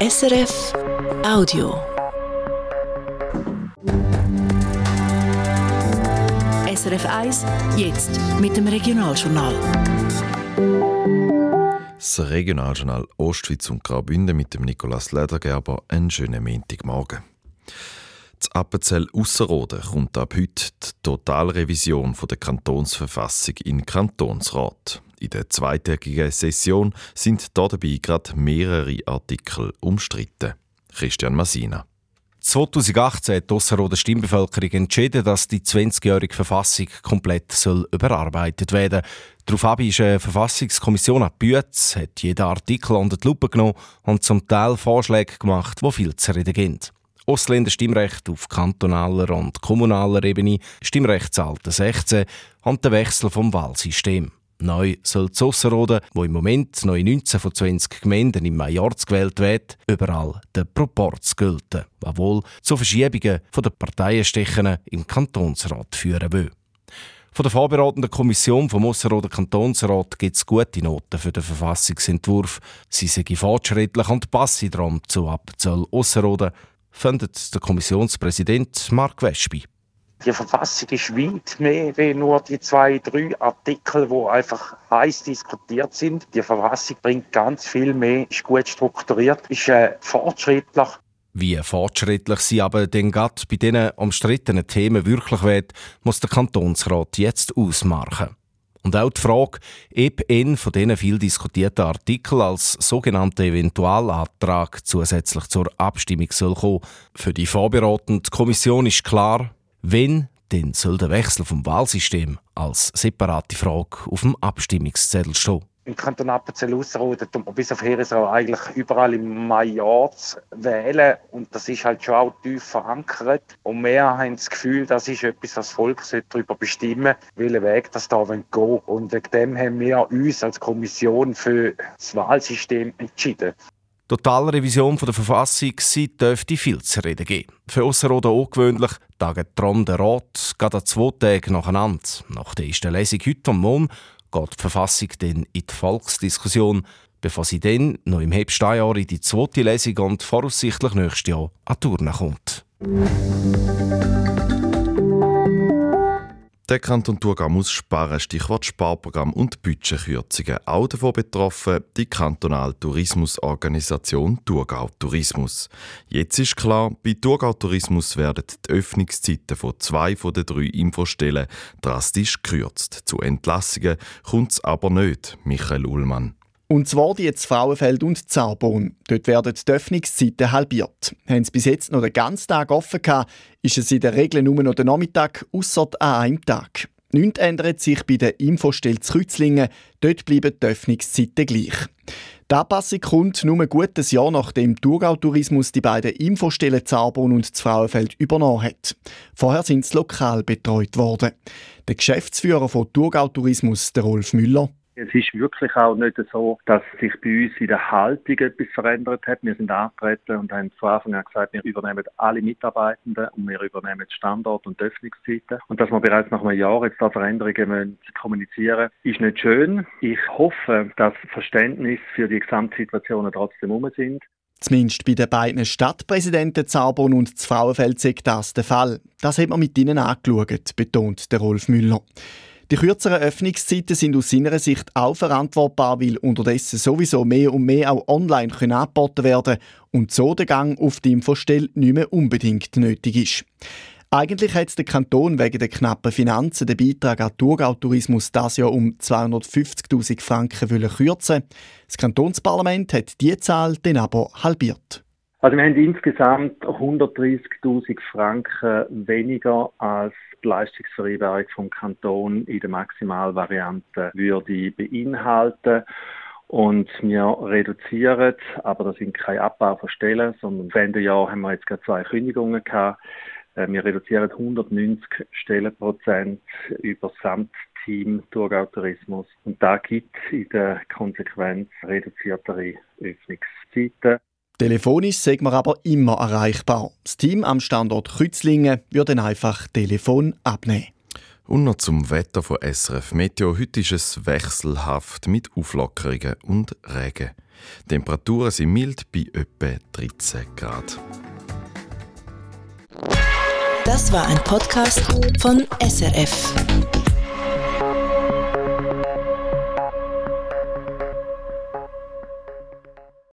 SRF Audio. SRF 1, jetzt mit dem Regionaljournal. Das Regionaljournal Ostschweiz und Graubünden mit dem Nikolaus Ledergerber einen schönen Montagmorgen. Das Appenzell Ausserrhoden kommt ab heute die Totalrevision der Kantonsverfassung in Kantonsrat. In der zweitägigen Session sind dabei gerade mehrere Artikel umstritten. Christian Masina. 2018 hat die Ausserrhoder Stimmbevölkerung entschieden, dass die 20-jährige Verfassung komplett soll überarbeitet werden soll. Daraufhin ist eine Verfassungskommission an Bütz, hat jeden Artikel unter die Lupe genommen und zum Teil Vorschläge gemacht, die viel zu reden gibt. Ausländer Stimmrecht auf kantonaler und kommunaler Ebene, Stimmrechtsalter 16 und der Wechsel vom Wahlsystem. Neu soll Zusserrhoden, wo im Moment noch in 19 von 20 Gemeinden im Majorz gewählt wird, überall der Proporz gelten, was wohl zu Verschiebungen der Parteienstechen im Kantonsrat führen will. Von der vorbereitenden Kommission vom Ausserrhoder Kantonsrat gibt es gute Noten für den Verfassungsentwurf. Sie sind fortschrittlich und passen darum zu Appenzell Ausserrhoden, findet der Kommissionspräsident Mark Wespi. Die Verfassung ist weit mehr wie nur die zwei, drei Artikel, wo einfach heiß diskutiert sind. Die Verfassung bringt ganz viel mehr, ist gut strukturiert, ist äh, fortschrittlich. Wie fortschrittlich sie aber denn gerade bei diesen umstrittenen Themen wirklich wird, muss der Kantonsrat jetzt ausmachen. Und auch die Frage, ob ein von diesen viel diskutierten Artikeln als sogenannter Eventualantrag zusätzlich zur Abstimmung soll kommen. Für die vorbereitende Kommission ist klar, wenn, dann soll der Wechsel vom Wahlsystem als separate Frage auf dem Abstimmungszettel stehen. Im Kanton Appenzell Ausserrhoden tut man bis auf Heeresau eigentlich überall im Majorz wählen und das ist halt schon auch tief verankert und wir haben das Gefühl, das ist etwas, was das Volk darüber bestimmen welchen Weg das da gehen und wegen dem haben wir uns als Kommission für das Wahlsystem entschieden. Totalrevision der Verfassung sie dürfte viel zu reden geben. Für Ausserrhoden ungewöhnlich taget Tron der Rat gerade zwei Tage nacheinander. Nach der ersten Lesung heute am Morgen geht die Verfassung dann in die Volksdiskussion, bevor sie dann noch im Herbst in die zweite Lesung und voraussichtlich nächstes Jahr an Turnen kommt. Der Kanton Thurgau muss sparen, Stichwort Sparprogramm und Budgetkürzungen. Auch davon betroffen die kantonale Tourismusorganisation Thurgau Tourismus. Jetzt ist klar, bei Thurgau Tourismus werden die Öffnungszeiten von zwei von den drei Infostellen drastisch gekürzt. Zu Entlassungen kommt es aber nicht, Michael Ullmann. Und zwar die jetzt Frauenfeld und Zaubon. Dort werden die Öffnungszeiten halbiert. Haben sie bis jetzt noch den ganzen Tag offen gehabt, ist es in der Regel nur noch der Nachmittag, ausser an einem Tag. Nichts ändert sich bei der Infostelle Kreuzlingen. Dort bleiben die Öffnungszeiten gleich. Die Anpassung kommt nur ein gutes Jahr nachdem Thurgau Tourismus die beiden Infostellen Zaubon und Frauenfeld übernommen hat. Vorher sind sie lokal betreut worden. Der Geschäftsführer von Thurgau Tourismus, der Rolf Müller, es ist wirklich auch nicht so, dass sich bei uns in der Haltung etwas verändert hat. Wir sind angetreten und haben von Anfang an gesagt, wir übernehmen alle Mitarbeitenden und wir übernehmen Standort und Öffnungszeiten. Und dass wir bereits nach einem Jahr jetzt da Veränderungen kommunizieren ist nicht schön. Ich hoffe, dass Verständnis für die Gesamtsituationen trotzdem um sind. Zumindest bei den beiden Stadtpräsidenten Zaubon und Frauenfeld sei das der Fall. Das hat man mit ihnen angeschaut, betont der Rolf Müller. Die kürzeren Öffnungszeiten sind aus seiner Sicht auch verantwortbar, weil unterdessen sowieso mehr und mehr auch online können angeboten werden und so der Gang auf die Infostelle nicht mehr unbedingt nötig ist. Eigentlich hat der Kanton wegen der knappen Finanzen den Beitrag an Thurgau-Tourismus das Jahr um 250'000 Franken kürzen Das Kantonsparlament hat diese Zahl dann aber halbiert. Also wir haben insgesamt 130'000 Franken weniger als die Leistungsvereinbarung vom Kanton in der Maximalvariante würde beinhalten. Und wir reduzieren, aber das sind keine Abbau von Stellen, sondern im Jahr haben wir jetzt gerade zwei Kündigungen gehabt. Äh, wir reduzieren 190 Stellenprozent über das Gesamtteam Thurgau. Und da gibt in der Konsequenz reduziertere Öffnungszeiten. Telefonisch sind wir aber immer erreichbar. Das Team am Standort Kützlingen würde einfach Telefon abnehmen. Und noch zum Wetter von SRF Meteo. Heute ist es wechselhaft mit Auflockerungen und Regen. Die Temperaturen sind mild bei etwa 13 Grad. Das war ein Podcast von SRF.